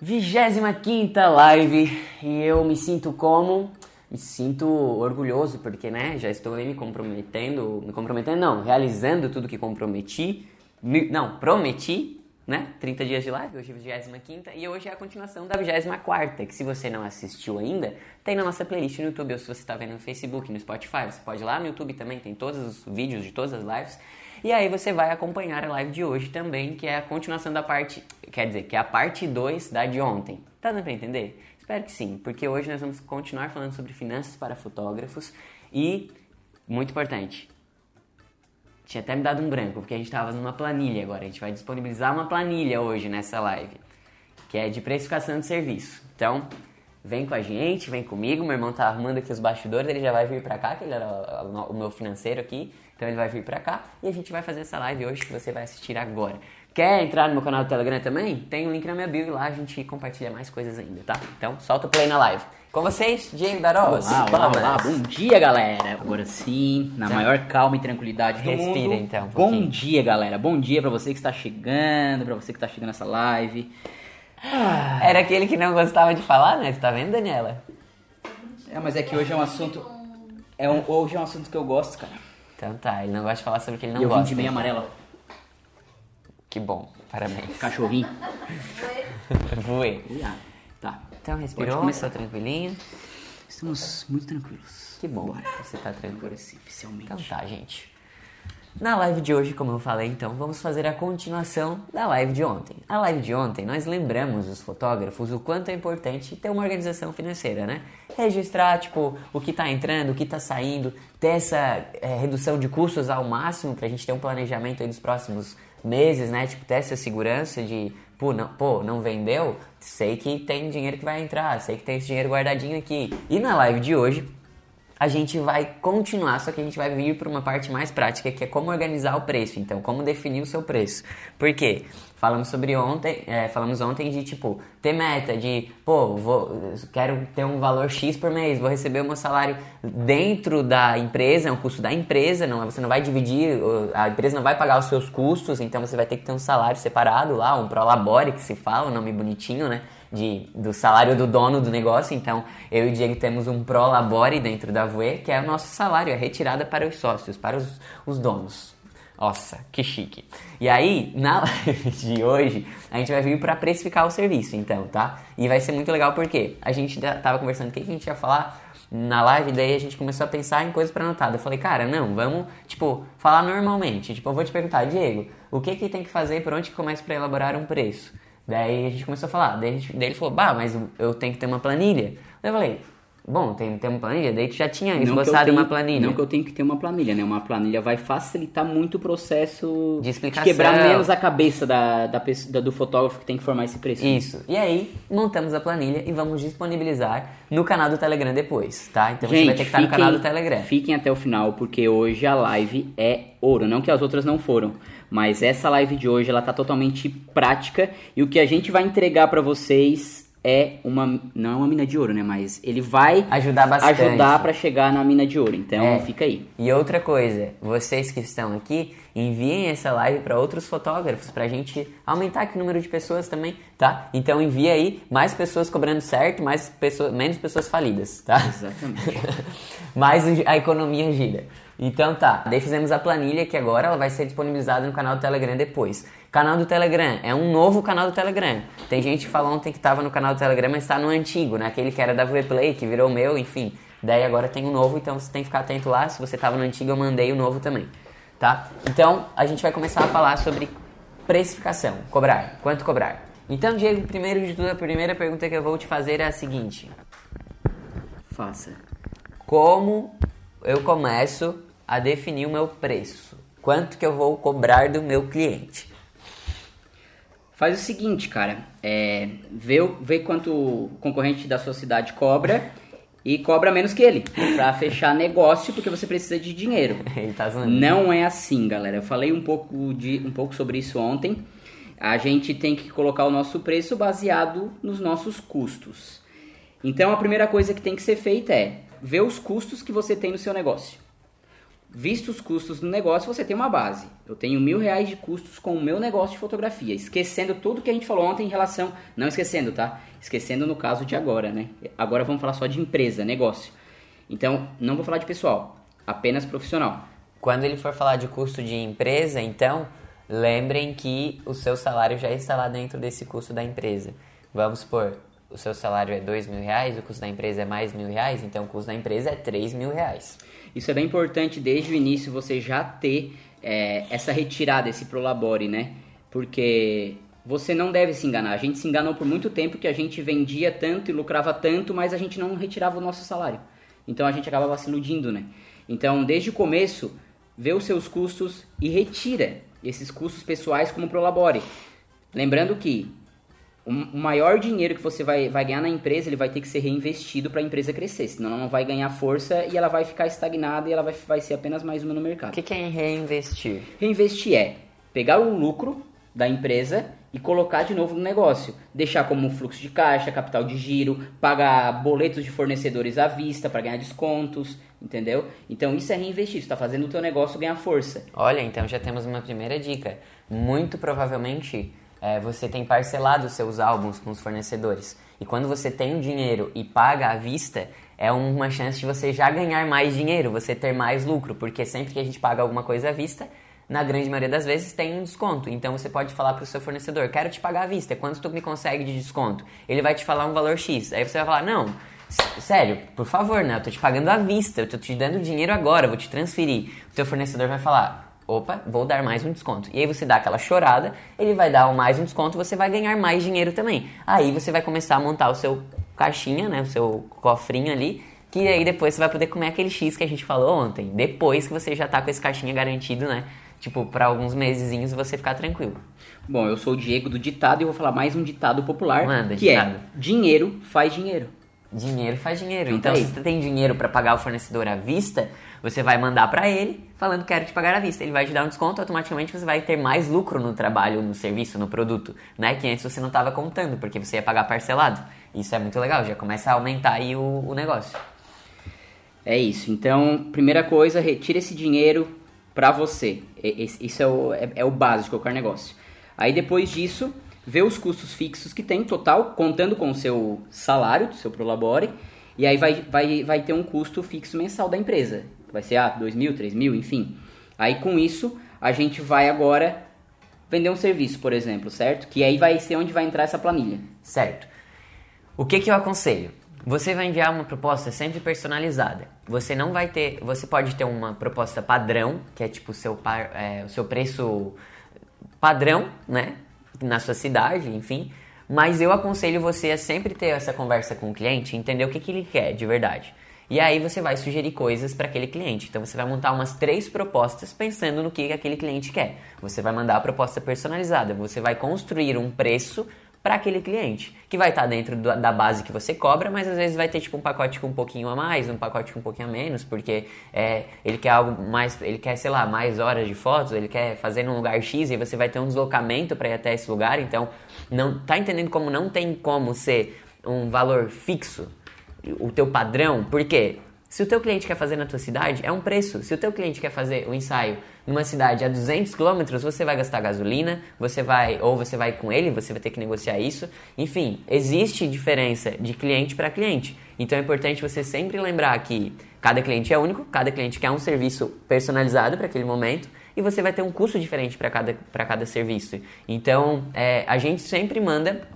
25 live e eu me sinto como? Me sinto orgulhoso porque, né, já estou aí me comprometendo, me comprometendo não, realizando tudo que comprometi, me, não, prometi, né, 30 dias de live, hoje é a 25 e hoje é a continuação da 24 que se você não assistiu ainda, tem na nossa playlist no YouTube, ou se você está vendo no Facebook, no Spotify, você pode ir lá no YouTube também, tem todos os vídeos de todas as lives, e aí você vai acompanhar a live de hoje também, que é a continuação da parte, quer dizer, que é a parte 2 da de ontem. Tá dando para entender? Espero que sim, porque hoje nós vamos continuar falando sobre finanças para fotógrafos e, muito importante, tinha até me dado um branco, porque a gente estava numa planilha agora. A gente vai disponibilizar uma planilha hoje nessa live, que é de precificação de serviço. Então, vem com a gente, vem comigo. Meu irmão tá arrumando aqui os bastidores, ele já vai vir para cá, que ele era o meu financeiro aqui. Então ele vai vir pra cá e a gente vai fazer essa live hoje que você vai assistir agora. Quer entrar no meu canal do Telegram também? Tem o um link na minha bio e lá a gente compartilha mais coisas ainda, tá? Então solta o play na live. Com vocês, Diego Daros. Olá, olá, olá, bom dia, galera. Agora sim, na maior calma e tranquilidade do Respira, mundo. então. Um bom dia, galera. Bom dia pra você que está chegando, pra você que está chegando nessa live. Ah. Era aquele que não gostava de falar, né? Você tá vendo, Daniela? É, mas é que hoje é um assunto. É um, hoje é um assunto que eu gosto, cara. Então tá, ele não gosta de falar sobre o que ele não eu gosta. Eu vim de meia então. amarela. Que bom, parabéns. Cachorrinho. Voei. Tá. Então respirou, começou tranquilinho. Estamos muito tranquilos. Que bom, Bora. você tá tranquilo. Agora sim, oficialmente. Então tá, gente. Na live de hoje, como eu falei, então, vamos fazer a continuação da live de ontem. A live de ontem, nós lembramos os fotógrafos o quanto é importante ter uma organização financeira, né? Registrar, tipo, o que tá entrando, o que tá saindo, ter essa é, redução de custos ao máximo pra gente ter um planejamento aí dos próximos meses, né? Tipo, ter essa segurança de, pô não, pô, não vendeu? Sei que tem dinheiro que vai entrar, sei que tem esse dinheiro guardadinho aqui. E na live de hoje, a gente vai continuar, só que a gente vai vir para uma parte mais prática, que é como organizar o preço. Então, como definir o seu preço. Por quê? Falamos sobre ontem, é, falamos ontem de tipo ter meta de pô, vou, quero ter um valor X por mês, vou receber o meu salário dentro da empresa, é um custo da empresa, não, você não vai dividir, a empresa não vai pagar os seus custos, então você vai ter que ter um salário separado lá, um prolabore que se fala, um nome bonitinho, né? de, do salário do dono do negócio. Então, eu e o Diego temos um Prolabore dentro da Voe, que é o nosso salário, é retirada para os sócios, para os, os donos. Nossa, que chique. E aí, na live de hoje, a gente vai vir para precificar o serviço, então, tá? E vai ser muito legal porque a gente tava conversando o que a gente ia falar na live, daí a gente começou a pensar em coisas para anotar. Eu falei, cara, não, vamos, tipo, falar normalmente. Tipo, eu vou te perguntar, Diego, o que que tem que fazer, por onde que começa para elaborar um preço? Daí a gente começou a falar, daí, gente, daí ele falou, bah, mas eu tenho que ter uma planilha. Daí eu falei, bom, tem que ter uma planilha? Daí tu já tinha esboçado uma planilha. Não que eu tenho que ter uma planilha, né? Uma planilha vai facilitar muito o processo de explicação. De quebrar menos a cabeça da, da, da, do fotógrafo que tem que formar esse preço. Isso. E aí, montamos a planilha e vamos disponibilizar no canal do Telegram depois, tá? Então Gente, você vai ter que estar fiquem, no canal do Telegram. Fiquem até o final, porque hoje a live é ouro. Não que as outras não foram. Mas essa live de hoje ela tá totalmente prática e o que a gente vai entregar para vocês é uma não é uma mina de ouro, né, mas ele vai ajudar bastante. Ajudar para chegar na mina de ouro. Então, é. fica aí. E outra coisa, vocês que estão aqui, enviem essa live para outros fotógrafos pra gente aumentar aqui o número de pessoas também, tá? Então envia aí mais pessoas cobrando certo, mais pessoas, menos pessoas falidas, tá? Exatamente. mais a economia gira. Então tá, daí fizemos a planilha que agora ela vai ser disponibilizada no canal do Telegram depois. Canal do Telegram é um novo canal do Telegram. Tem gente que falou ontem que estava no canal do Telegram, mas está no antigo, naquele né? que era da Vplay, que virou meu, enfim. Daí agora tem um novo, então você tem que ficar atento lá. Se você estava no antigo, eu mandei o novo também, tá? Então a gente vai começar a falar sobre precificação, cobrar, quanto cobrar. Então, Diego, primeiro de tudo, a primeira pergunta que eu vou te fazer é a seguinte: Faça. Como eu começo a definir o meu preço. Quanto que eu vou cobrar do meu cliente? Faz o seguinte, cara, é, vê, vê quanto o concorrente da sua cidade cobra e cobra menos que ele para fechar negócio porque você precisa de dinheiro. ele tá zoando. Não é assim, galera. Eu falei um pouco de um pouco sobre isso ontem. A gente tem que colocar o nosso preço baseado nos nossos custos. Então a primeira coisa que tem que ser feita é ver os custos que você tem no seu negócio. Visto os custos do negócio, você tem uma base. Eu tenho mil reais de custos com o meu negócio de fotografia, esquecendo tudo que a gente falou ontem em relação. Não esquecendo, tá? Esquecendo no caso de agora, né? Agora vamos falar só de empresa, negócio. Então, não vou falar de pessoal, apenas profissional. Quando ele for falar de custo de empresa, então, lembrem que o seu salário já está lá dentro desse custo da empresa. Vamos supor, o seu salário é dois mil reais, o custo da empresa é mais mil reais, então o custo da empresa é três mil reais. Isso é bem importante desde o início você já ter é, essa retirada, esse prolabore, né? Porque você não deve se enganar. A gente se enganou por muito tempo que a gente vendia tanto e lucrava tanto, mas a gente não retirava o nosso salário. Então a gente acabava se iludindo, né? Então, desde o começo, vê os seus custos e retira esses custos pessoais como prolabore. Lembrando que o maior dinheiro que você vai, vai ganhar na empresa, ele vai ter que ser reinvestido para a empresa crescer, senão ela não vai ganhar força e ela vai ficar estagnada e ela vai, vai ser apenas mais uma no mercado. O que, que é reinvestir? Reinvestir é pegar o lucro da empresa e colocar de novo no negócio. Deixar como fluxo de caixa, capital de giro, pagar boletos de fornecedores à vista para ganhar descontos, entendeu? Então isso é reinvestir, está fazendo o teu negócio ganhar força. Olha, então já temos uma primeira dica. Muito provavelmente é, você tem parcelado os seus álbuns com os fornecedores. E quando você tem o dinheiro e paga à vista, é uma chance de você já ganhar mais dinheiro, você ter mais lucro, porque sempre que a gente paga alguma coisa à vista, na grande maioria das vezes tem um desconto. Então você pode falar para o seu fornecedor: quero te pagar à vista, quanto tu me consegue de desconto? Ele vai te falar um valor X. Aí você vai falar: não, sério, por favor, né? Eu tô te pagando à vista, eu tô te dando dinheiro agora, vou te transferir. O teu fornecedor vai falar: opa, vou dar mais um desconto. E aí você dá aquela chorada, ele vai dar mais um desconto, você vai ganhar mais dinheiro também. Aí você vai começar a montar o seu caixinha, né, o seu cofrinho ali, que aí depois você vai poder comer aquele X que a gente falou ontem. Depois que você já tá com esse caixinha garantido, né? Tipo, para alguns mesezinhos você ficar tranquilo. Bom, eu sou o Diego do ditado e vou falar mais um ditado popular, Manda, que ditado. é dinheiro faz dinheiro. Dinheiro faz dinheiro. Então Então, tá se você tem dinheiro para pagar o fornecedor à vista, você vai mandar para ele falando quero te pagar à vista. Ele vai te dar um desconto, automaticamente você vai ter mais lucro no trabalho, no serviço, no produto, né? Que antes você não estava contando, porque você ia pagar parcelado. Isso é muito legal, já começa a aumentar aí o, o negócio. É isso. Então, primeira coisa, retira esse dinheiro pra você. Isso é o, é, é o básico de qualquer negócio. Aí depois disso, vê os custos fixos que tem total, contando com o seu salário, do seu Prolabore, e aí vai, vai, vai ter um custo fixo mensal da empresa. Vai ser, ah, 2 mil, 3 mil, enfim. Aí com isso, a gente vai agora vender um serviço, por exemplo, certo? Que aí vai ser onde vai entrar essa planilha. Certo. O que, que eu aconselho? Você vai enviar uma proposta sempre personalizada. Você não vai ter. Você pode ter uma proposta padrão, que é tipo seu, par- é, o seu preço padrão, né? Na sua cidade, enfim. Mas eu aconselho você a sempre ter essa conversa com o cliente, entender o que, que ele quer de verdade. E aí você vai sugerir coisas para aquele cliente. Então você vai montar umas três propostas pensando no que aquele cliente quer. Você vai mandar a proposta personalizada. Você vai construir um preço para aquele cliente, que vai estar dentro do- da base que você cobra, mas às vezes vai ter tipo um pacote com um pouquinho a mais, um pacote com um pouquinho a menos, porque é, ele quer algo mais, ele quer, sei lá, mais horas de fotos, ele quer fazer num lugar X e você vai ter um deslocamento para ir até esse lugar, então não tá entendendo como não tem como ser um valor fixo o teu padrão, porque se o teu cliente quer fazer na tua cidade, é um preço. Se o teu cliente quer fazer o ensaio numa cidade a 200 quilômetros, você vai gastar gasolina, você vai ou você vai com ele, você vai ter que negociar isso. Enfim, existe diferença de cliente para cliente. Então é importante você sempre lembrar que cada cliente é único, cada cliente quer um serviço personalizado para aquele momento e você vai ter um custo diferente para cada, cada serviço. Então é, a gente sempre manda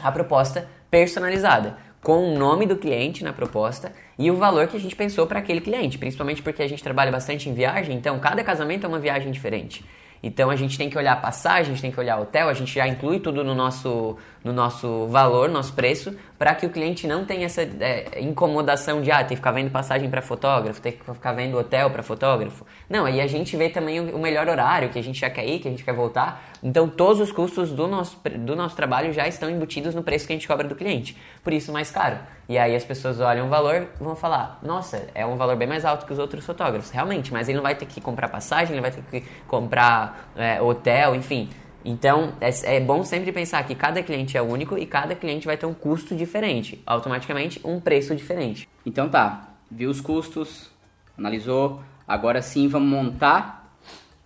a proposta personalizada, com o nome do cliente na proposta e o valor que a gente pensou para aquele cliente, principalmente porque a gente trabalha bastante em viagem, então cada casamento é uma viagem diferente. Então a gente tem que olhar a passagem, a gente tem que olhar hotel, a gente já inclui tudo no nosso, no nosso valor, nosso preço, para que o cliente não tenha essa é, incomodação de ah, ter que ficar vendo passagem para fotógrafo, ter que ficar vendo hotel para fotógrafo. Não, aí a gente vê também o o melhor horário, que a gente já quer ir, que a gente quer voltar. Então todos os custos do nosso, do nosso trabalho já estão embutidos no preço que a gente cobra do cliente. Por isso mais caro. E aí as pessoas olham o valor e vão falar, nossa, é um valor bem mais alto que os outros fotógrafos. Realmente, mas ele não vai ter que comprar passagem, ele vai ter que comprar é, hotel, enfim. Então, é, é bom sempre pensar que cada cliente é único e cada cliente vai ter um custo diferente. Automaticamente, um preço diferente. Então tá, viu os custos, analisou, Agora sim, vamos montar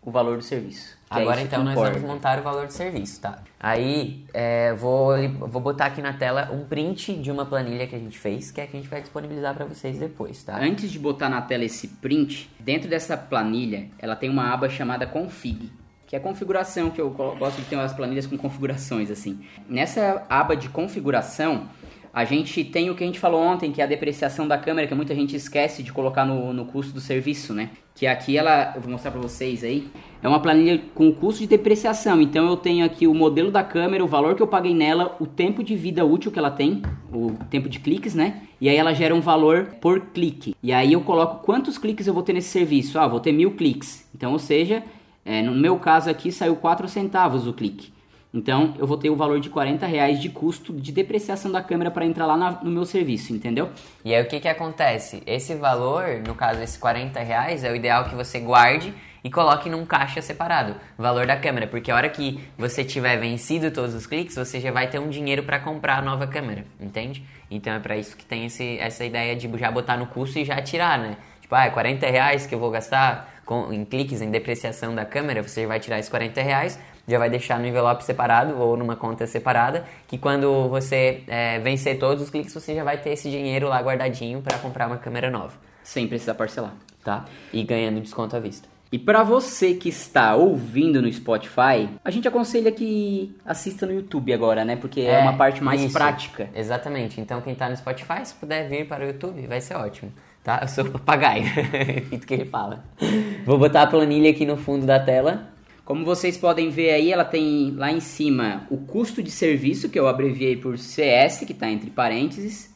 o valor do serviço. é Agora que então nós vamos montar o valor do serviço, tá? Aí é, vou, vou botar aqui na tela um print de uma planilha que a gente fez, que é que a gente vai disponibilizar para vocês depois, tá? Antes de botar na tela esse print, dentro dessa planilha, ela tem uma aba chamada config, que é configuração, que eu gosto de ter umas planilhas com configurações assim. Nessa aba de configuração, a gente tem o que a gente falou ontem, que é a depreciação da câmera, que muita gente esquece de colocar no, no custo do serviço, né? Que aqui ela, eu vou mostrar pra vocês aí, é uma planilha com custo de depreciação. Então eu tenho aqui o modelo da câmera, o valor que eu paguei nela, o tempo de vida útil que ela tem, o tempo de cliques, né? E aí ela gera um valor por clique. E aí eu coloco quantos cliques eu vou ter nesse serviço. Ah, vou ter mil cliques. Então, ou seja, é, no meu caso aqui saiu 4 centavos o clique. Então eu vou ter o valor de 40 reais de custo de depreciação da câmera para entrar lá na- no meu serviço, entendeu? E aí o que que acontece? Esse valor, no caso esses 40 reais, é o ideal que você guarde e coloque num caixa separado, valor da câmera, porque a hora que você tiver vencido todos os cliques, você já vai ter um dinheiro para comprar a nova câmera, entende? Então é para isso que tem esse, essa ideia de já botar no custo e já tirar, né? Tipo, ah, é 40 reais que eu vou gastar com, em cliques, em depreciação da câmera, você vai tirar esses 40 reais, já vai deixar no envelope separado ou numa conta separada, que quando você é, vencer todos os cliques, você já vai ter esse dinheiro lá guardadinho para comprar uma câmera nova, Sem precisar parcelar. tá? E ganhando desconto à vista. E para você que está ouvindo no Spotify, a gente aconselha que assista no YouTube agora, né? Porque é, uma parte mais isso. prática. Exatamente. Então quem tá no Spotify, se puder vir para o YouTube, vai ser ótimo. Tá? Eu sou o papagaio. Repito que ele fala. Vou botar a planilha aqui no fundo da tela. Como vocês podem ver aí, ela tem lá em cima o custo de serviço, que eu abreviei por CS, que está entre parênteses.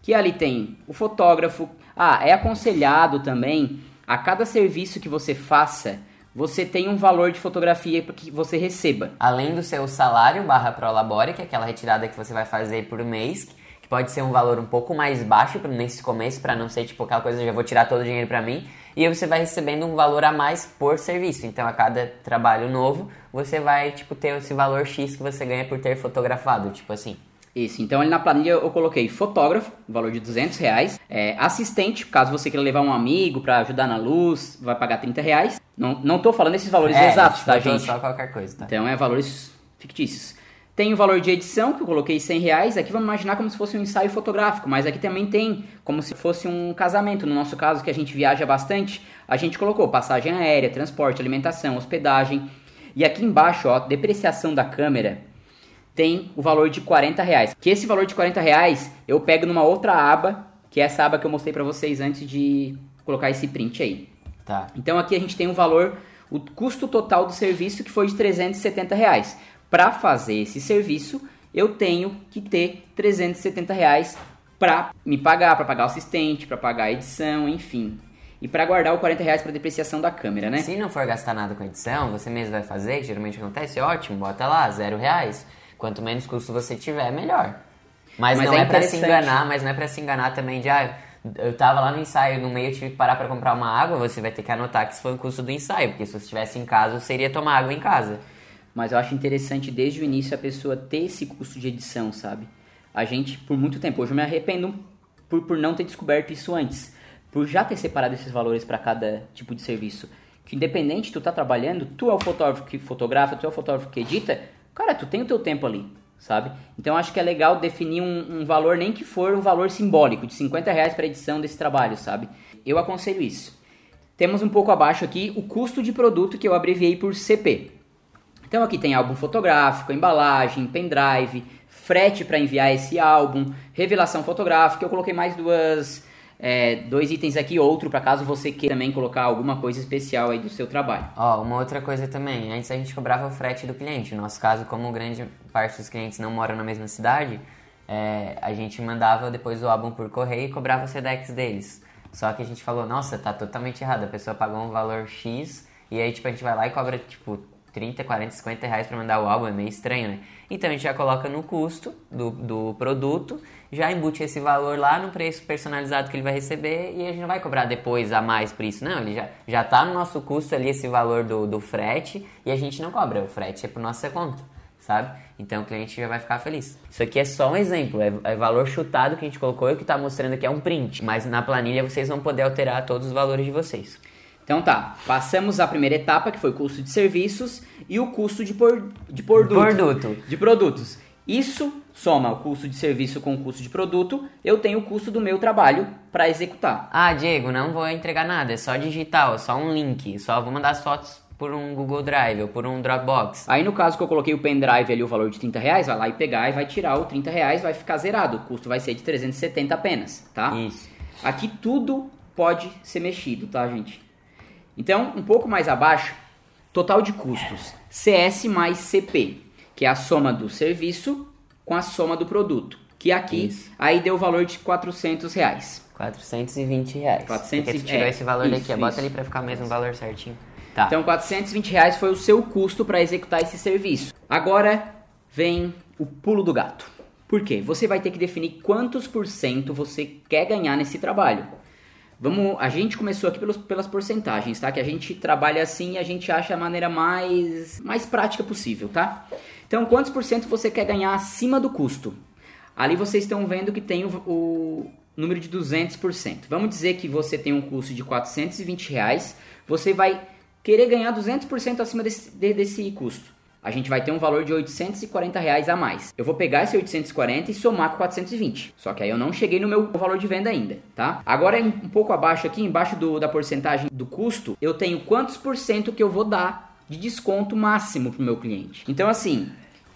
Que ali tem o fotógrafo. Ah, é aconselhado também, a cada serviço que você faça, você tem um valor de fotografia que você receba. Além do seu salário barra Prolabore, que é aquela retirada que você vai fazer por mês, pode ser um valor um pouco mais baixo nesse começo, para não ser tipo aquela coisa, já vou tirar todo o dinheiro para mim, e você vai recebendo um valor a mais por serviço. Então a cada trabalho novo, você vai tipo ter esse valor X que você ganha por ter fotografado, tipo assim. Isso, então ali na planilha eu coloquei fotógrafo, valor de 200 reais. É, assistente, caso você queira levar um amigo para ajudar na luz, vai pagar 30 reais. Não, não tô falando esses valores É, exatos, tá, gente? Só qualquer coisa, tá? Então é valores fictícios. Tem o valor de edição, que eu coloquei 100 reais. Aqui vamos imaginar como se fosse um ensaio fotográfico, mas aqui também tem como se fosse um casamento. No nosso caso, que a gente viaja bastante, a gente colocou passagem aérea, transporte, alimentação, hospedagem. E aqui embaixo, ó, depreciação da câmera, tem o valor de 40 reais. Que esse valor de 40 reais eu pego numa outra aba, que é essa aba que eu mostrei pra vocês antes de colocar esse print aí. Tá. Então aqui a gente tem o valor, o custo total do serviço que foi de 370 reais. Para fazer esse serviço, eu tenho que ter 370 reais para me pagar, para pagar o assistente, para pagar a edição, enfim. E para guardar o 40 reais para depreciação da câmera, né? Se não for gastar nada com edição, você mesmo vai fazer, que geralmente acontece, ótimo, bota lá, zero reais. Quanto menos custo você tiver, melhor. Mas, Mas não é é, pra se enganar, mas não é pra se enganar também de, ah, eu tava lá no ensaio, no meio eu tive que parar pra comprar uma água, você vai ter que anotar que isso foi o custo do ensaio, porque se você estivesse em casa, você iria tomar água em casa. Mas eu acho interessante desde o início a pessoa ter esse custo de edição, sabe? A gente, por muito tempo, hoje eu me arrependo por, por não ter descoberto isso antes. Por já ter separado esses valores para cada tipo de serviço. Que independente tu tá trabalhando, tu é o fotógrafo que fotografa, tu é o fotógrafo que edita, cara, tu tem o teu tempo ali, sabe? Então acho que é legal definir um, um valor, nem que for um valor simbólico, de 50 reais para edição desse trabalho, sabe? Eu aconselho isso. Temos um pouco abaixo aqui o custo de produto que eu abreviei por CP. Então aqui tem álbum fotográfico, embalagem, pendrive, frete para enviar esse álbum, revelação fotográfica. Eu coloquei mais duas, é, dois itens aqui, outro para caso você queira também colocar alguma coisa especial aí do seu trabalho. Ó, uma outra coisa também, antes a gente cobrava o frete do cliente. No nosso caso, como grande parte dos clientes não moram na mesma cidade, é, a gente mandava depois o álbum por correio e cobrava o SEDEX deles. Só que a gente falou, nossa, tá totalmente errado, a pessoa pagou um valor X e aí tipo, a gente vai lá e cobra tipo 30, 40, 50 reais pra mandar o álbum, é meio estranho, né? Então a gente já coloca no custo do, do produto, já embute esse valor lá no preço personalizado que ele vai receber e a gente não vai cobrar depois a mais por isso, não. Ele já, já tá no nosso custo ali esse valor do, do frete e a gente não cobra, o frete é por nossa conta. sabe? Então o cliente já vai ficar feliz. Isso aqui é só um exemplo, é, é valor chutado que a gente colocou e o que está mostrando aqui é um print. Mas na planilha vocês vão poder alterar todos os valores de vocês. Então tá, passamos a primeira etapa, que foi o custo de serviços e o custo de, por, de produto. Produto. De produtos. Isso soma o custo de serviço com o custo de produto, eu tenho o custo do meu trabalho para executar. Ah, Diego, não vou entregar nada, é só digital, é só um link, só vou mandar as fotos por um Google Drive ou por um Dropbox. Aí no caso que eu coloquei o pendrive ali, o valor de 30 reais, vai lá e pegar e vai tirar o 30 reais, vai ficar zerado. O custo vai ser de 370 apenas, tá? Isso. Aqui tudo pode ser mexido, tá, gente? Então, um pouco mais abaixo, total de custos, CS mais CP, que é a soma do serviço com a soma do produto. Que aqui, Isso. aí deu o valor de 400 reais. 420 reais. 420, Porque tu tirou é, esse valor isso, daqui, bota isso. ali pra ficar o mesmo valor certinho. Tá. Então, 420 reais foi o seu custo para executar esse serviço. Agora vem o pulo do gato. Por quê? Você vai ter que definir quantos por cento você quer ganhar nesse trabalho. Vamos, a gente começou aqui pelos, pelas porcentagens, tá? Que a gente trabalha assim e a gente acha a maneira mais, mais prática possível, tá? Então, quantos por cento você quer ganhar acima do custo? Ali vocês estão vendo que tem o, o número de 200%. Vamos dizer que você tem um custo de 420 reais, você vai querer ganhar 200% acima desse, de- desse custo. A gente vai ter um valor de 840 reais a mais. Eu vou pegar esse 840 e somar com 420. Só que aí eu não cheguei no meu valor de venda ainda, tá? Agora um pouco abaixo aqui, embaixo do- da porcentagem do custo, eu tenho quantos por cento que eu vou dar de desconto máximo para o meu cliente. Então assim,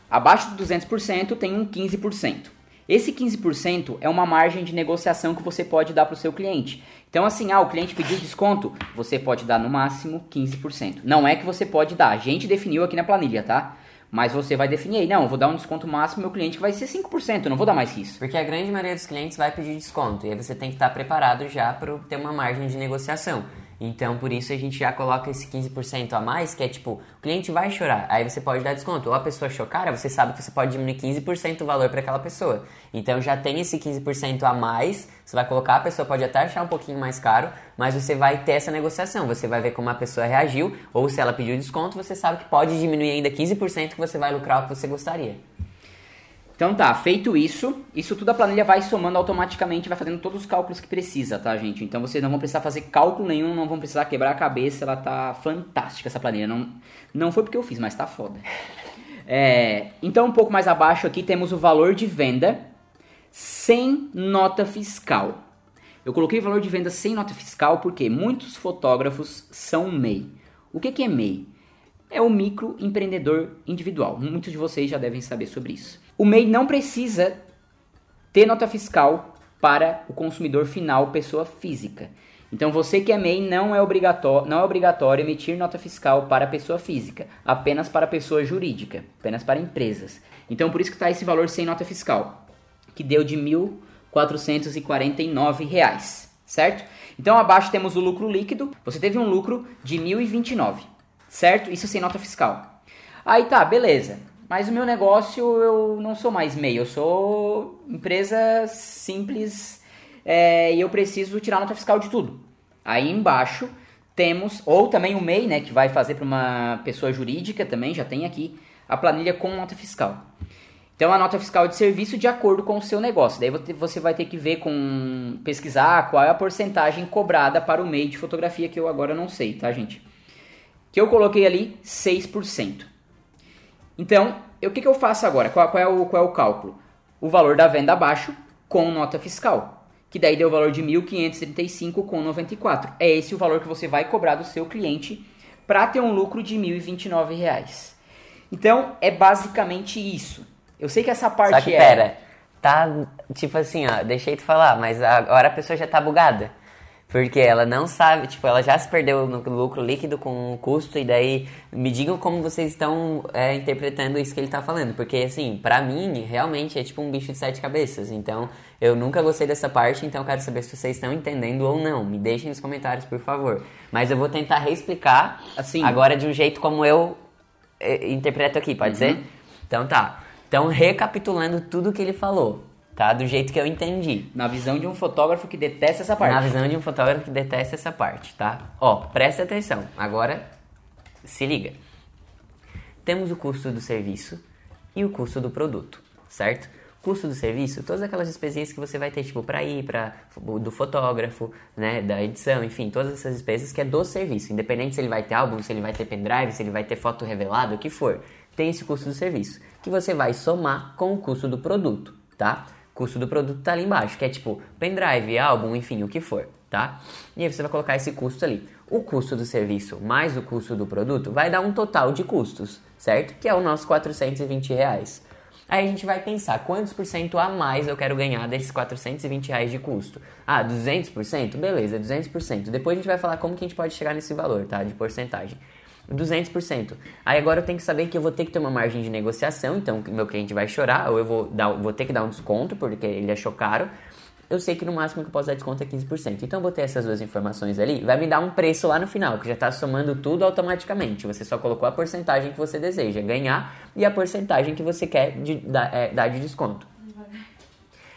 abaixo de 200% tem um 15%. Esse 15% é uma margem de negociação que você pode dar para o seu cliente. Então, assim, ah, o cliente pediu desconto, você pode dar no máximo 15%. Não é que você pode dar, a gente definiu aqui na planilha, tá? Mas você vai definir aí, não, eu vou dar um desconto máximo meu cliente vai ser 5%, eu não vou dar mais que isso. Porque a grande maioria dos clientes vai pedir desconto e aí você tem que estar preparado já para ter uma margem de negociação. Então, por isso a gente já coloca esse 15% a mais, que é tipo, o cliente vai chorar, aí você pode dar desconto. Ou a pessoa chocar, você sabe que você pode diminuir 15% o valor para aquela pessoa. Então, já tem esse 15% a mais, você vai colocar, a pessoa pode até achar um pouquinho mais caro, mas você vai ter essa negociação. Você vai ver como a pessoa reagiu, ou se ela pediu desconto, você sabe que pode diminuir ainda 15% que você vai lucrar o que você gostaria. Então tá, feito isso, isso tudo a planilha vai somando automaticamente, vai fazendo todos os cálculos que precisa, tá, gente? Então vocês não vão precisar fazer cálculo nenhum, não vão precisar quebrar a cabeça, ela tá fantástica essa planilha. Não, não foi porque eu fiz, mas tá foda. É, então um pouco mais abaixo aqui temos o valor de venda sem nota fiscal. Eu coloquei valor de venda sem nota fiscal porque muitos fotógrafos são MEI. O que, que é MEI? É o microempreendedor individual. Muitos de vocês já devem saber sobre isso. O MEI não precisa ter nota fiscal para o consumidor final, pessoa física. Então você que é MEI não é obrigatório, não é obrigatório emitir nota fiscal para pessoa física, apenas para pessoa jurídica, apenas para empresas. Então por isso que está esse valor sem nota fiscal, que deu de 1.449 reais, certo? Então abaixo temos o lucro líquido. Você teve um lucro de R$ 1.029, certo? Isso sem nota fiscal. Aí tá, beleza. Mas o meu negócio eu não sou mais MEI, eu sou empresa simples é, e eu preciso tirar nota fiscal de tudo. Aí embaixo temos, ou também o MEI, né, que vai fazer para uma pessoa jurídica também, já tem aqui a planilha com nota fiscal. Então a nota fiscal de serviço de acordo com o seu negócio. Daí você vai ter que ver com pesquisar qual é a porcentagem cobrada para o MEI de fotografia que eu agora não sei, tá, gente? Que eu coloquei ali 6%. Então, o que, que eu faço agora? Qual, qual é o, qual é o cálculo? O valor da venda abaixo com nota fiscal, que daí deu o valor de 1.535,94. É esse o valor que você vai cobrar do seu cliente para ter um lucro de 1.029 reais. Então, é basicamente isso. Eu sei que essa parte Só que é... pera, tá tipo assim, ó, deixei tu falar, mas agora a pessoa já tá bugada. Porque ela não sabe, tipo, ela já se perdeu no lucro líquido com o custo, e daí me digam como vocês estão é, interpretando isso que ele tá falando. Porque, assim, pra mim, realmente é tipo um bicho de sete cabeças. Então, eu nunca gostei dessa parte, então eu quero saber se vocês estão entendendo ou não. Me deixem nos comentários, por favor. Mas eu vou tentar reexplicar Assim. agora de um jeito como eu eh, interpreto aqui, pode ser? Então tá. Então, recapitulando tudo que ele falou, tá? Do jeito que eu entendi. Na visão de um fotógrafo que detesta essa parte. Na visão de um fotógrafo que detesta essa parte, tá? Ó, presta atenção. Agora, se liga. Temos o custo do serviço, e o custo do produto, certo? Custo do serviço, todas aquelas despesas que você vai ter, tipo, para ir, para do fotógrafo, né, da edição, enfim, todas essas despesas que é do serviço, independente se ele vai ter álbum, se ele vai ter pendrive, se ele vai ter foto revelada, o que for, tem esse custo do serviço, que você vai somar com o custo do produto, tá? Custo do produto tá ali embaixo, que é tipo pendrive, álbum, enfim, o que for, tá? E aí você vai colocar esse custo ali. O custo do serviço mais o custo do produto vai dar um total de custos, certo? Que é o nosso 420 reais. Aí a gente vai pensar quantos por cento a mais eu quero ganhar desses 420 reais de custo. Ah, 200%? Beleza, 200%. Depois a gente vai falar como que a gente pode chegar nesse valor, tá? De porcentagem. 200%. Aí agora eu tenho que saber que eu vou ter que ter uma margem de negociação, então meu cliente vai chorar, ou eu vou, dar, vou ter que dar um desconto porque ele achou caro eu sei que no máximo que eu posso dar desconto é 15%. Então eu botei essas duas informações ali, vai me dar um preço lá no final, que já está somando tudo automaticamente. Você só colocou a porcentagem que você deseja ganhar e a porcentagem que você quer de, é, dar de desconto.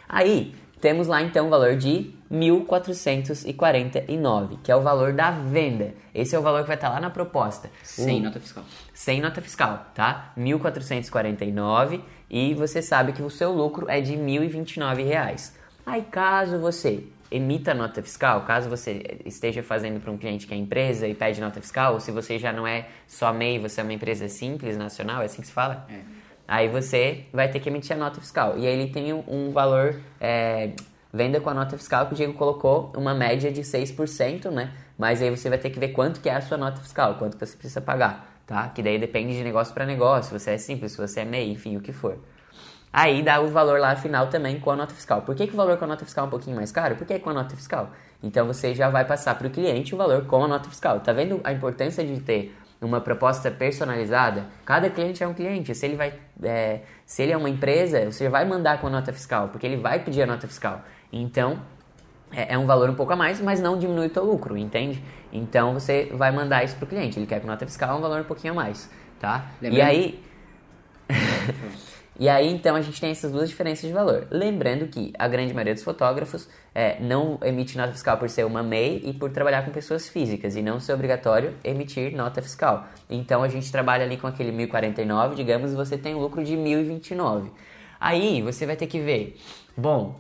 Aí, temos lá então o valor de 1.449, que é o valor da venda. Esse é o valor que vai estar lá na proposta. Sem nota fiscal. Sem nota fiscal, tá? 1.449 e você sabe que o seu lucro é de 1.029 reais. Aí, caso você emita nota fiscal, caso você esteja fazendo para um cliente que é empresa e pede nota fiscal, ou se você já não é só MEI, você é uma empresa simples, nacional, é assim que se fala? É. Aí você vai ter que emitir a nota fiscal. E aí ele tem um, valor, é, venda com a nota fiscal, que o Diego colocou uma média de 6%, né? Mas aí você vai ter que ver quanto que é a sua nota fiscal, quanto você precisa pagar, tá? Que daí depende de negócio para negócio, se você é simples, se você é MEI, enfim, o que for. Aí dá o valor lá final também com a nota fiscal. Por que, que o valor com a nota fiscal é um pouquinho mais caro? Porque é com a nota fiscal. Então você já vai passar para o cliente o valor com a nota fiscal. Tá vendo a importância de ter uma proposta personalizada? Cada cliente é um cliente. Se ele vai, é, se ele é uma empresa, você vai mandar com a nota fiscal, porque ele vai pedir a nota fiscal. Então é, é um valor um pouco a mais, mas não diminui o teu lucro, entende? Então você vai mandar isso para o cliente. Ele quer com nota fiscal um valor um pouquinho a mais, tá? Lembrando... E aí E aí, então, a gente tem essas duas diferenças de valor. Lembrando que a grande maioria dos fotógrafos é, não emite nota fiscal por ser uma MEI e por trabalhar com pessoas físicas e não ser obrigatório emitir nota fiscal. Então, a gente trabalha ali com aquele 1049, digamos, e você tem um lucro de 1029. Aí, você vai ter que ver, bom,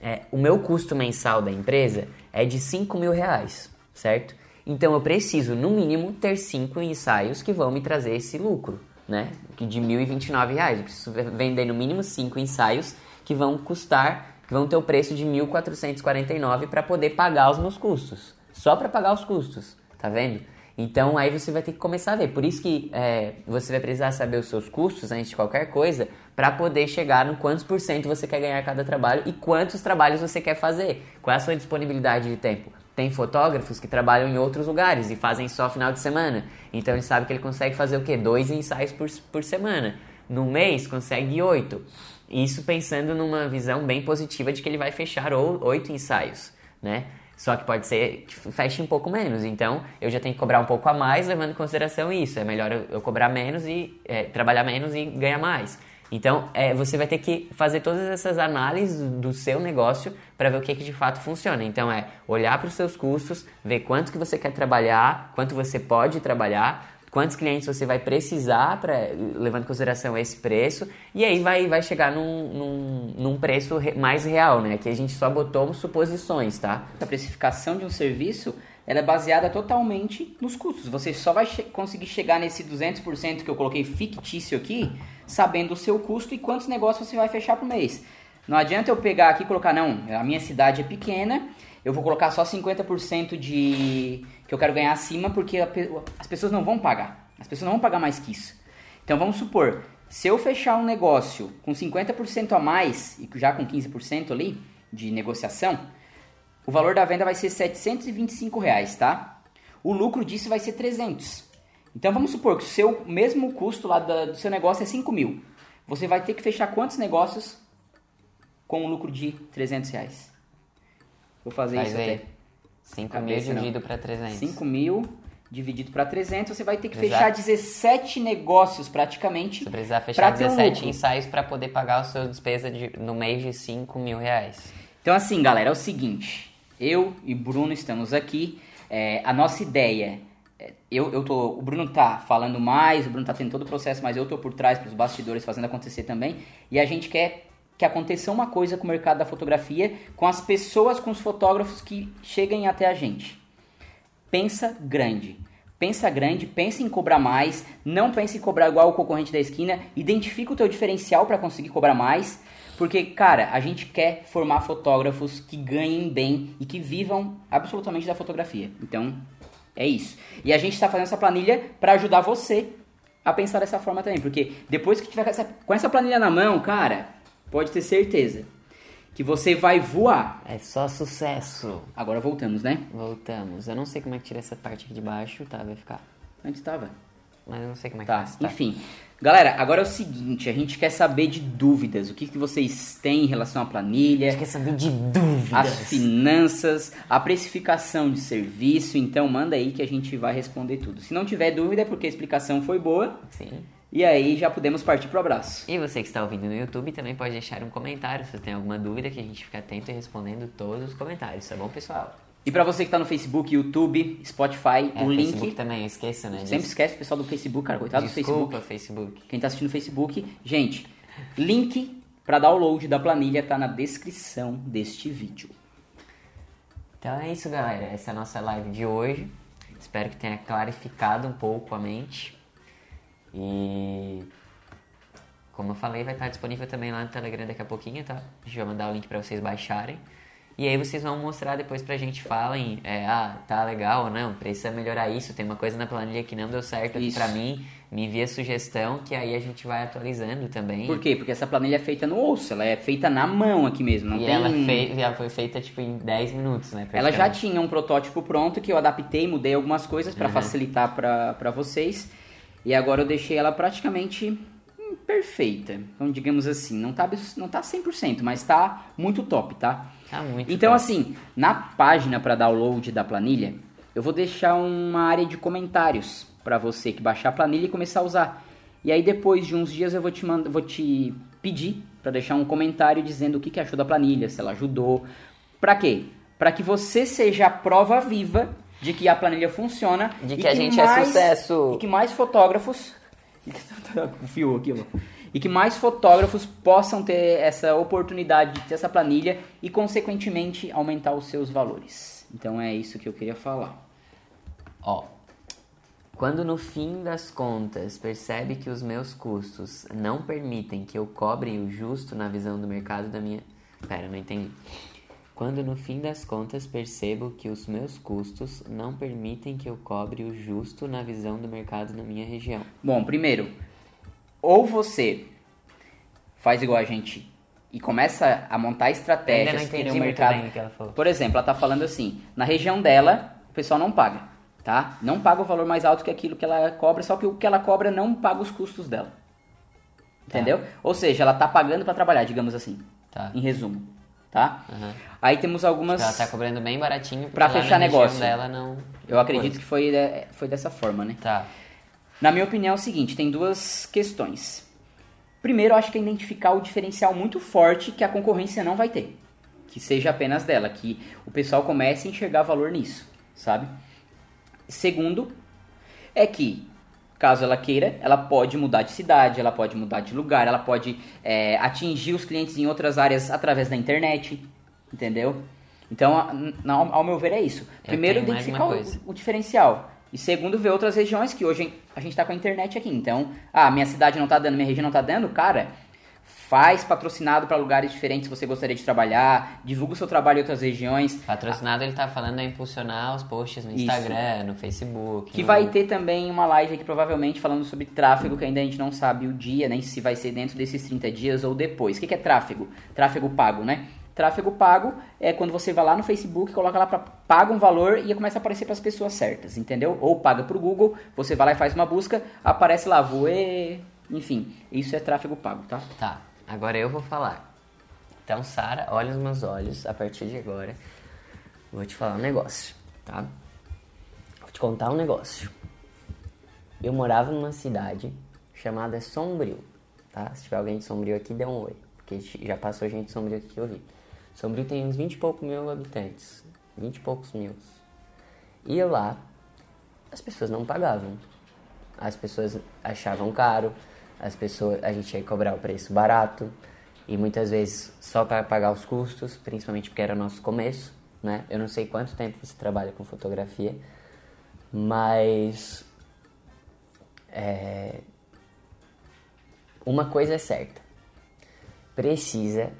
é, o meu custo mensal da empresa é de 5 mil reais, certo? Então, eu preciso, no mínimo, ter 5 ensaios que vão me trazer esse lucro né? De R$ 1.029. Eu preciso vender no mínimo 5 ensaios que vão custar, que vão ter o preço de R$ 1.449 para poder pagar os meus custos. Só para pagar os custos, tá vendo? Então aí você vai ter que começar a ver. Por isso que é, você vai precisar saber os seus custos antes de qualquer coisa para poder chegar no quantos por cento você quer ganhar cada trabalho e quantos trabalhos você quer fazer. Qual é a sua disponibilidade de tempo? Tem fotógrafos que trabalham em outros lugares e fazem só final de semana. Então ele sabe que ele consegue fazer o quê? Dois ensaios por, por semana. No mês consegue oito. Isso pensando numa visão bem positiva de que ele vai fechar oito ensaios, né? Só que pode ser que feche um pouco menos. Então, eu já tenho que cobrar um pouco a mais, levando em consideração isso. É melhor eu, cobrar menos e é, trabalhar menos e ganhar mais. Então, é, você vai ter que fazer todas essas análises do seu negócio para ver o que, que de fato funciona. Então, é olhar para os seus custos, ver quanto que você quer trabalhar, quanto você pode trabalhar, quantos clientes você vai precisar, pra, levando em consideração esse preço, e aí vai, vai chegar num, num, num preço mais real, né? Que a gente só botou suposições, tá? A precificação de um serviço ela é baseada totalmente nos custos. Você só vai che conseguir chegar nesse 200% que eu coloquei fictício aqui, sabendo o seu custo e quantos negócios você vai fechar por mês. Não adianta eu pegar aqui e colocar, não, a minha cidade é pequena, eu vou colocar só 50% de que eu quero ganhar acima, porque as pessoas não vão pagar. As pessoas não vão pagar mais que isso. Então vamos supor, se eu fechar um negócio com 50% a mais, e já com 15% ali de negociação, o valor da venda vai ser 725 reais, tá? O lucro disso vai ser 300. Então vamos supor que o seu mesmo custo lá do seu negócio é 5 mil. Você vai ter que fechar quantos negócios com um lucro de 300 reais? Vou fazer Faz isso aí. até. 5 mil dividido para 300. 5 mil dividido para 300, você vai ter que Exato. fechar 17 negócios praticamente. Você precisa fechar 17 um ensaios para poder pagar a sua despesa de, no mês de 5 mil reais. Então assim, galera, é o seguinte. Eu e Bruno estamos aqui. É, a nossa ideia é, eu, eu tô, o Bruno tá falando mais, o Bruno tá tendo todo o processo, mas eu tô por trás, pros bastidores, fazendo acontecer também. E a gente quer que aconteça uma coisa com o mercado da fotografia, com as pessoas, com os fotógrafos que cheguem até a gente. Pensa grande. Pensa grande, pensa em cobrar mais, não pense em cobrar igual o concorrente da esquina, identifica o teu diferencial para conseguir cobrar mais, porque, cara, a gente quer formar fotógrafos que ganhem bem e que vivam absolutamente da fotografia. Então, é isso. E a gente está fazendo essa planilha para ajudar você a pensar dessa forma também, porque depois que tiver com essa, com essa planilha na mão, cara, pode ter certeza que você vai voar. É só sucesso. Agora voltamos, né? Voltamos. Eu não sei como é que tira essa parte aqui de baixo, tá? Vai ficar. Onde estava? Mas eu não sei como é que Tá, faz. Tá. enfim. Galera, agora é o seguinte, a gente quer saber de dúvidas. O que, que vocês têm em relação à A planilha, gente quer saber de dúvidas. as finanças, a precificação de serviço. Então manda aí que a gente vai responder tudo. Se não tiver dúvida é porque a explicação foi boa. Sim. E aí já podemos partir pro abraço. E você que está ouvindo no YouTube também pode deixar um comentário se tem alguma dúvida que a gente fica atento e respondendo todos os comentários, tá bom, pessoal? E pra você que tá no Facebook, YouTube, Spotify, É, o link. Facebook também, eu esqueço, né? Sempre disso. esquece o pessoal do Facebook, cara. Coitado do Facebook. Desculpa, Facebook. Quem tá assistindo no Facebook, gente, link para download da planilha tá na descrição deste vídeo. Então é isso, galera. Essa é a nossa live de hoje. Espero que tenha clarificado um pouco a mente. E como eu falei, vai estar disponível também lá no Telegram daqui a pouquinho, tá? A gente vai mandar o link para vocês baixarem. E aí vocês vão mostrar depois pra gente, falem, é, ah, tá legal ou não, precisa melhorar isso, tem uma coisa na planilha que não deu certo Isso. pra mim, me envia sugestão que aí a gente vai atualizando também. Por quê? Porque essa planilha é feita no osso, ela é feita na mão aqui mesmo. Não E tem... ela, fei- ela foi feita tipo em 10 minutos, né? Ela já tinha um protótipo pronto que eu adaptei, mudei algumas coisas Uhum. para facilitar para vocês. E agora eu deixei ela praticamente hum, perfeita. Então, digamos assim, não tá, não tá 100%, mas tá muito top, tá? Tá muito Então, top. assim, na página para download da planilha, eu vou deixar uma área de comentários para você que baixar a planilha e começar a usar. E aí, depois de uns dias, eu vou te, mand... vou te pedir para deixar um comentário dizendo o que, que achou da planilha, se ela ajudou. Pra quê? Para que você seja a prova viva de que a planilha funciona. De que a gente é sucesso. E que mais fotógrafos. fio aqui, ó. E que mais fotógrafos possam ter essa oportunidade de ter essa planilha e, consequentemente, aumentar os seus valores. Então é isso que eu queria falar. Ó, quando no fim das contas percebe que os meus custos não permitem que eu cobre o justo na visão do mercado da minha. Pera, não entendi. Quando no fim das contas percebo que os meus custos não permitem que eu cobre o justo na visão do mercado na minha região. Bom, primeiro, ou você faz igual a gente e começa a montar estratégias entendi o mercado. bem que ela falou. Por exemplo, ela tá falando assim, na região dela, o pessoal não paga, tá? Não paga o valor mais alto que aquilo que ela cobra, só que o que ela cobra não paga os custos dela. Entendeu? Ou seja, ela tá pagando para trabalhar, digamos assim. Tá. Em resumo, tá? Aham. Aí temos algumas Ela tá cobrando bem baratinho na fechar negócio. dela não. Eu acredito que foi, foi dessa forma, né? Tá. Na minha opinião é o seguinte, tem duas questões. Primeiro, eu acho que é identificar o diferencial muito forte que a concorrência não vai ter. Que seja apenas dela, que o pessoal comece a enxergar valor nisso, sabe? Segundo, é que, caso ela queira, ela pode mudar de cidade, ela pode mudar de lugar, ela pode é, atingir os clientes em outras áreas através da internet, entendeu? Então, a- na- ao meu ver, é isso. Primeiro, identificar o, o diferencial. E segundo, ver outras regiões que hoje a gente tá com a internet aqui. Então, ah, minha cidade não tá dando, minha região não tá dando, cara, faz patrocinado para lugares diferentes se você gostaria de trabalhar, divulga o seu trabalho em outras regiões. Patrocinado ele tá falando é impulsionar os posts no Isso. Instagram, no Facebook. Que no- vai ter também uma live aqui, provavelmente, falando sobre tráfego, que ainda a gente não sabe o dia, nem se vai ser dentro desses 30 dias ou depois. O que que é tráfego? Tráfego pago, né? Tráfego pago é quando você vai lá no Facebook, coloca lá para paga um valor e começa a aparecer para as pessoas certas, entendeu? Ou paga pro Google, você vai lá e faz uma busca, aparece lá, voe, enfim, isso é tráfego pago, tá? Tá, agora eu vou falar. Então, Sara, olha os meus olhos a partir de agora. Vou te falar um negócio, tá? Vou te contar um negócio. Eu morava numa cidade chamada Sombrio, tá? Se tiver alguém de Sombrio aqui, dê um oi. Porque já passou gente de Sombrio aqui que eu vi. Sombrio tem uns 20 e poucos mil habitantes. 20 e poucos mil. E lá as pessoas não pagavam. As pessoas achavam caro, as pessoas, a gente ia cobrar o preço barato e muitas vezes só para pagar os custos, principalmente porque era nosso começo, né? Eu não sei quanto tempo você trabalha com fotografia, mas é, uma coisa é certa, precisa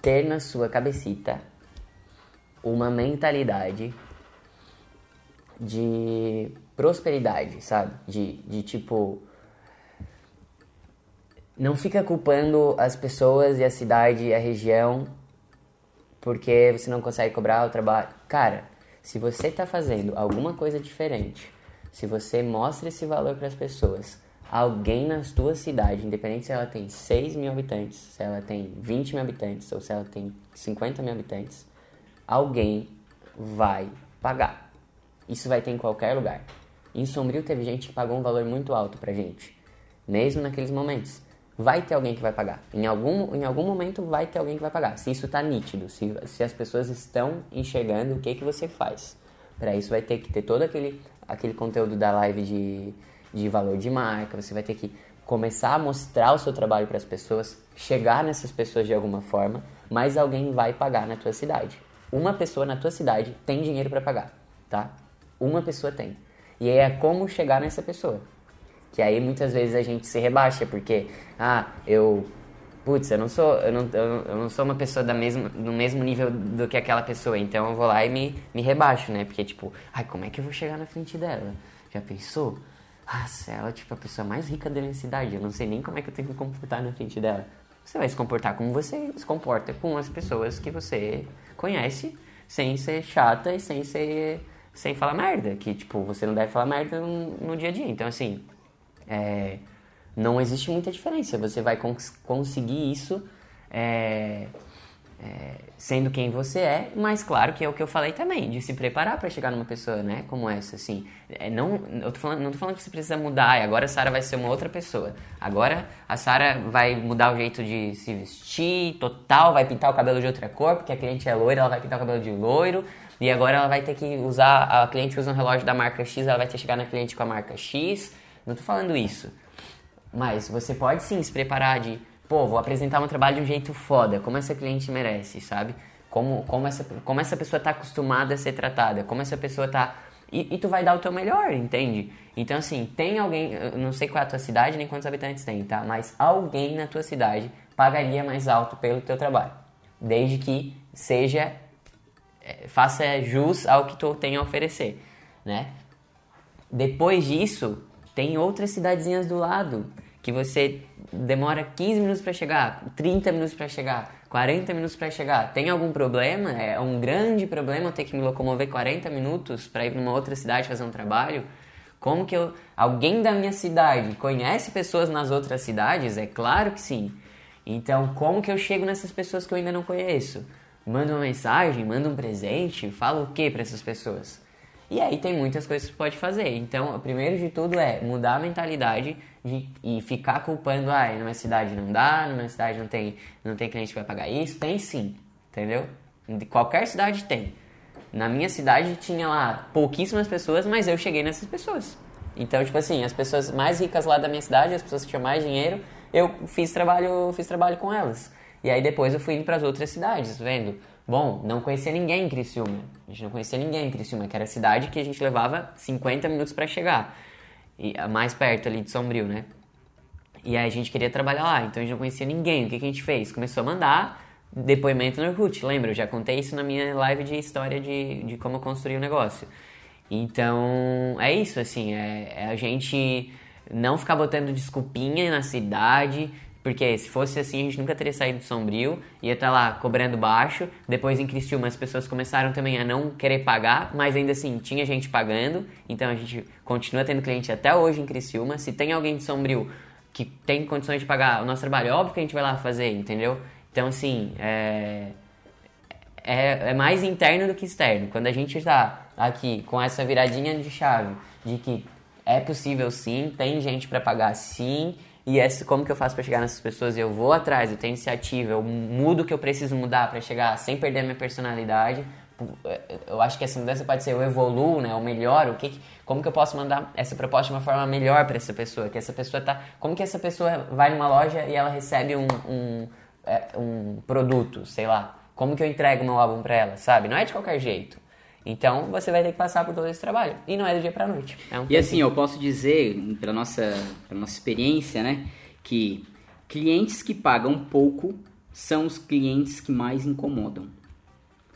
ter na sua cabecita uma mentalidade de prosperidade, sabe? De, de tipo. Não fica culpando as pessoas e a cidade e a região porque você não consegue cobrar o trabalho. Cara, se você está fazendo alguma coisa diferente, se você mostra esse valor para as pessoas, alguém na tua cidade, independente se ela tem 6 mil habitantes, se ela tem 20 mil habitantes ou se ela tem 50 mil habitantes, alguém vai pagar. Isso vai ter em qualquer lugar. Em Sombrio teve gente que pagou um valor muito alto pra gente, mesmo naqueles momentos. Vai ter alguém que vai pagar. Em algum, em algum momento vai ter alguém que vai pagar. Se isso tá nítido, se, se as pessoas estão enxergando o que, que você faz. Para isso vai ter que ter todo aquele, aquele conteúdo da live de, de valor de marca, você vai ter que começar a mostrar o seu trabalho para as pessoas, chegar nessas pessoas de alguma forma, mas alguém vai pagar na tua cidade. Uma pessoa na tua cidade tem dinheiro para pagar, tá? Uma pessoa tem. E é como chegar nessa pessoa. Que aí muitas vezes a gente se rebaixa, porque, ah, eu. Putz, eu não sou, eu não, eu não sou uma pessoa da mesma, do mesmo nível do que aquela pessoa, então eu vou lá e me, me rebaixo, né? Porque, tipo, ai, como é que eu vou chegar na frente dela? Já pensou? Ah, ela é tipo a pessoa mais rica da minha cidade, eu não sei nem como é que eu tenho que me comportar na frente dela. Você vai se comportar como você se comporta com as pessoas que você conhece, sem ser chata e sem ser sem falar merda, que tipo, você não deve falar merda no, no dia a dia. Então, assim, é, não existe muita diferença. Você vai cons conseguir isso é, é, sendo quem você é, mas claro que é o que eu falei também, de se preparar para chegar numa pessoa, né, como essa, assim. É, não, eu tô falando, não tô falando que você precisa mudar, e agora a Sara vai ser uma outra pessoa. Agora a Sara vai mudar o jeito de se vestir, total, vai pintar o cabelo de outra cor, porque a cliente é loira, ela vai pintar o cabelo de loiro, e agora ela vai ter que usar, a cliente usa um relógio da marca X, ela vai ter que chegar na cliente com a marca X. Não tô falando isso. Mas você pode sim se preparar de, pô, vou apresentar um trabalho de um jeito foda, como essa cliente merece, sabe? Como, como, essa, como essa pessoa tá acostumada a ser tratada, como essa pessoa tá. E, e, tu vai dar o teu melhor, entende? Então, assim, tem alguém, eu não sei qual é a tua cidade nem quantos habitantes tem, tá? Mas alguém na tua cidade pagaria mais alto pelo teu trabalho. Desde que seja faça jus ao que tu tem a oferecer, né? Depois disso, tem outras cidadezinhas do lado que você demora 15 minutos para chegar, 30 minutos para chegar, 40 minutos para chegar. Tem algum problema? É um grande problema ter que me locomover 40 minutos para ir para uma outra cidade fazer um trabalho? Como que eu alguém da minha cidade conhece pessoas nas outras cidades? É claro que sim. Então, como que eu chego nessas pessoas que eu ainda não conheço? Manda uma mensagem, manda um presente, fala o que para essas pessoas? E aí tem muitas coisas que pode fazer. Então, o primeiro de tudo é mudar a mentalidade de, e ficar culpando, ah, minha cidade não dá, minha cidade não tem, não tem cliente que vai pagar isso. Tem sim, entendeu? De qualquer cidade tem. Na minha cidade tinha lá pouquíssimas pessoas, mas eu cheguei nessas pessoas. Então, tipo assim, as pessoas mais ricas lá da minha cidade, as pessoas que tinham mais dinheiro, eu fiz trabalho, fiz trabalho com elas. E aí depois eu fui indo para as outras cidades, vendo. Bom, não conhecia ninguém em Criciúma. A gente não conhecia ninguém em Criciúma, que era a cidade que a gente levava 50 minutos para chegar. E mais perto ali de Sombrio, né? E aí a gente queria trabalhar lá, então a gente não conhecia ninguém. O que, que a gente fez? Começou a mandar depoimento no Orkut, lembra? Eu já contei isso na minha live de história de, de como eu construí o negócio. Então, é isso, assim, é, é a gente não ficar botando desculpinha na cidade, porque se fosse assim, a gente nunca teria saído de Sombrio, ia estar tá lá cobrando baixo. Depois em Criciúma as pessoas começaram também a não querer pagar, mas ainda assim tinha gente pagando. Então a gente continua tendo cliente até hoje em Criciúma. Se tem alguém de Sombrio que tem condições de pagar o nosso trabalho, é óbvio que a gente vai lá fazer, entendeu? Então assim, é, é, é mais interno do que externo. Quando a gente está aqui com essa viradinha de chave de que é possível sim, tem gente para pagar sim e esse, como que eu faço para chegar nessas pessoas? Eu vou atrás, eu tenho iniciativa, eu mudo o que eu preciso mudar para chegar sem perder a minha personalidade. eu acho que essa mudança pode ser o evoluo, né? O melhor, o que, como que eu posso mandar essa proposta de uma forma melhor para essa pessoa? Que essa pessoa tá, como que essa pessoa vai numa loja e ela recebe um, um, é, um produto, sei lá? Como que eu entrego meu álbum para ela, sabe? Não é de qualquer jeito. Então você vai ter que passar por todo esse trabalho. E não é do dia pra noite. É um e assim, eu posso dizer, pela nossa, pela nossa experiência, né? Que clientes que pagam pouco são os clientes que mais incomodam.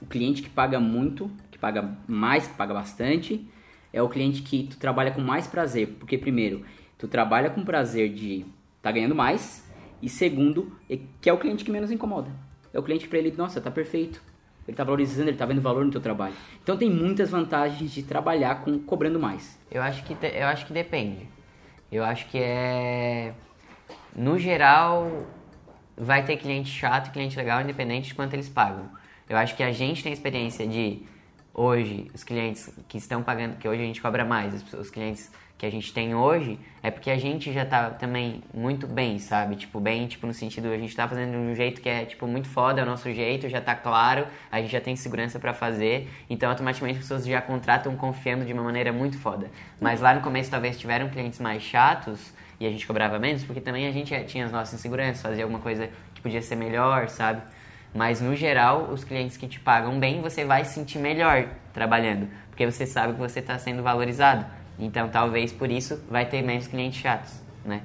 O cliente que paga muito, que paga mais, que paga bastante, é o cliente que tu trabalha com mais prazer. Porque, primeiro, tu trabalha com prazer de tá ganhando mais. E segundo, é que é o cliente que menos incomoda. É o cliente que pra ele, nossa, tá perfeito. Ele tá valorizando, ele tá vendo valor no teu trabalho. Então tem muitas vantagens de trabalhar com cobrando mais. Eu acho que, te, eu acho que depende. Eu acho que é. No geral, vai ter cliente chato cliente legal, independente de quanto eles pagam. Eu acho que a gente tem experiência de hoje, os clientes que estão pagando, que hoje a gente cobra mais, os clientes que a gente tem hoje, é porque a gente já tá também muito bem, sabe? Tipo, bem, tipo, no sentido, a gente tá fazendo de um jeito que é, tipo, muito foda, é o nosso jeito, já tá claro, a gente já tem segurança para fazer, então automaticamente as pessoas já contratam confiando de uma maneira muito foda. Mas lá no começo talvez tiveram clientes mais chatos, e a gente cobrava menos, porque também a gente tinha as nossas inseguranças, fazia alguma coisa que podia ser melhor, sabe? Mas no geral, os clientes que te pagam bem, você vai se sentir melhor trabalhando, porque você sabe que você está sendo valorizado. Então, talvez por isso vai ter menos clientes chatos, né?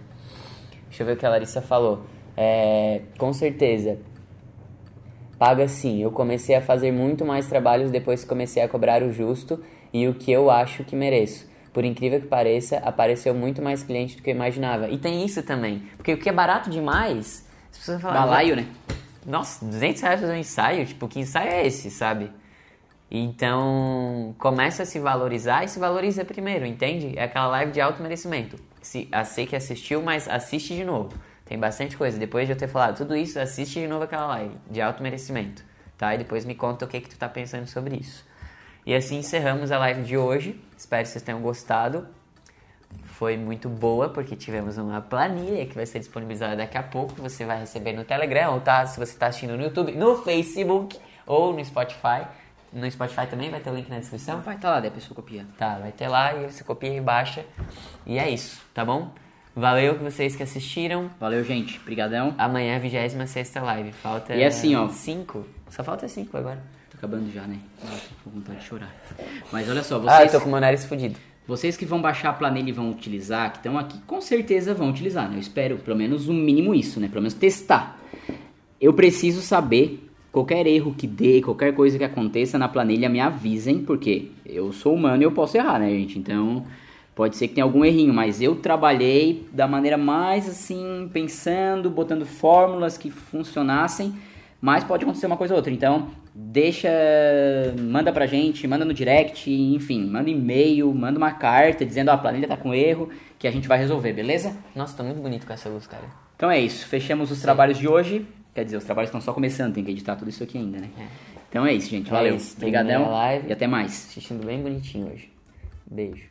Deixa eu ver o que a Larissa falou. É, com certeza, paga sim. Eu comecei a fazer muito mais trabalhos depois que comecei a cobrar o justo e o que eu acho que mereço. Por incrível que pareça, apareceu muito mais cliente do que eu imaginava. E tem isso também, porque o que é barato demais, as pessoas falam, balaio, né? nossa, 200 reais fazer um ensaio? Tipo, que ensaio é esse, sabe? Então, começa a se valorizar e se valoriza primeiro, entende? É aquela live de alto merecimento. Se, a sei que assistiu, mas assiste de novo. Tem bastante coisa. Depois de eu ter falado tudo isso, assiste de novo aquela live de alto merecimento, tá? E depois me conta o que, que tu tá pensando sobre isso. E assim encerramos a live de hoje. Espero que vocês tenham gostado foi muito boa, porque tivemos uma planilha que vai ser disponibilizada daqui a pouco, você vai receber no Telegram, ou tá, se você está assistindo no YouTube, no Facebook ou no Spotify. No Spotify também vai ter o link na descrição? Vai estar tá lá, daí a pessoa copia. Tá, vai ter lá e você copia e baixa. E é isso, tá bom? Valeu que vocês que assistiram. Valeu, gente. Obrigadão. Amanhã é a 26 live. Falta. E assim, ó. 5. Só falta 5 agora. Tô acabando já, né? Ah, tô com vontade de chorar. Mas olha só, vocês. Ah, eu tô com o meu nariz fudido. Vocês que vão baixar a planilha e vão utilizar, que estão aqui, com certeza vão utilizar, né? Eu espero pelo menos o um mínimo isso, né? Pelo menos testar. Eu preciso saber qualquer erro que dê, qualquer coisa que aconteça na planilha, me avisem, porque eu sou humano e eu posso errar, né, gente? Então, pode ser que tenha algum errinho, mas eu trabalhei da maneira mais assim, pensando, botando fórmulas que funcionassem, mas pode acontecer uma coisa ou outra. Então, deixa, manda pra gente, manda no direct, enfim, manda e-mail, manda uma carta dizendo, ó, a planilha tá com erro, que a gente vai resolver, beleza? Nossa, tá muito bonito com essa luz, cara. Então é isso, fechamos os Sim. trabalhos de hoje. Quer dizer, os trabalhos estão só começando, tem que editar tudo isso aqui ainda, né? É. Então é isso, gente. É Valeu. É Obrigadão. E até mais. Assistindo bem bonitinho hoje. Beijo.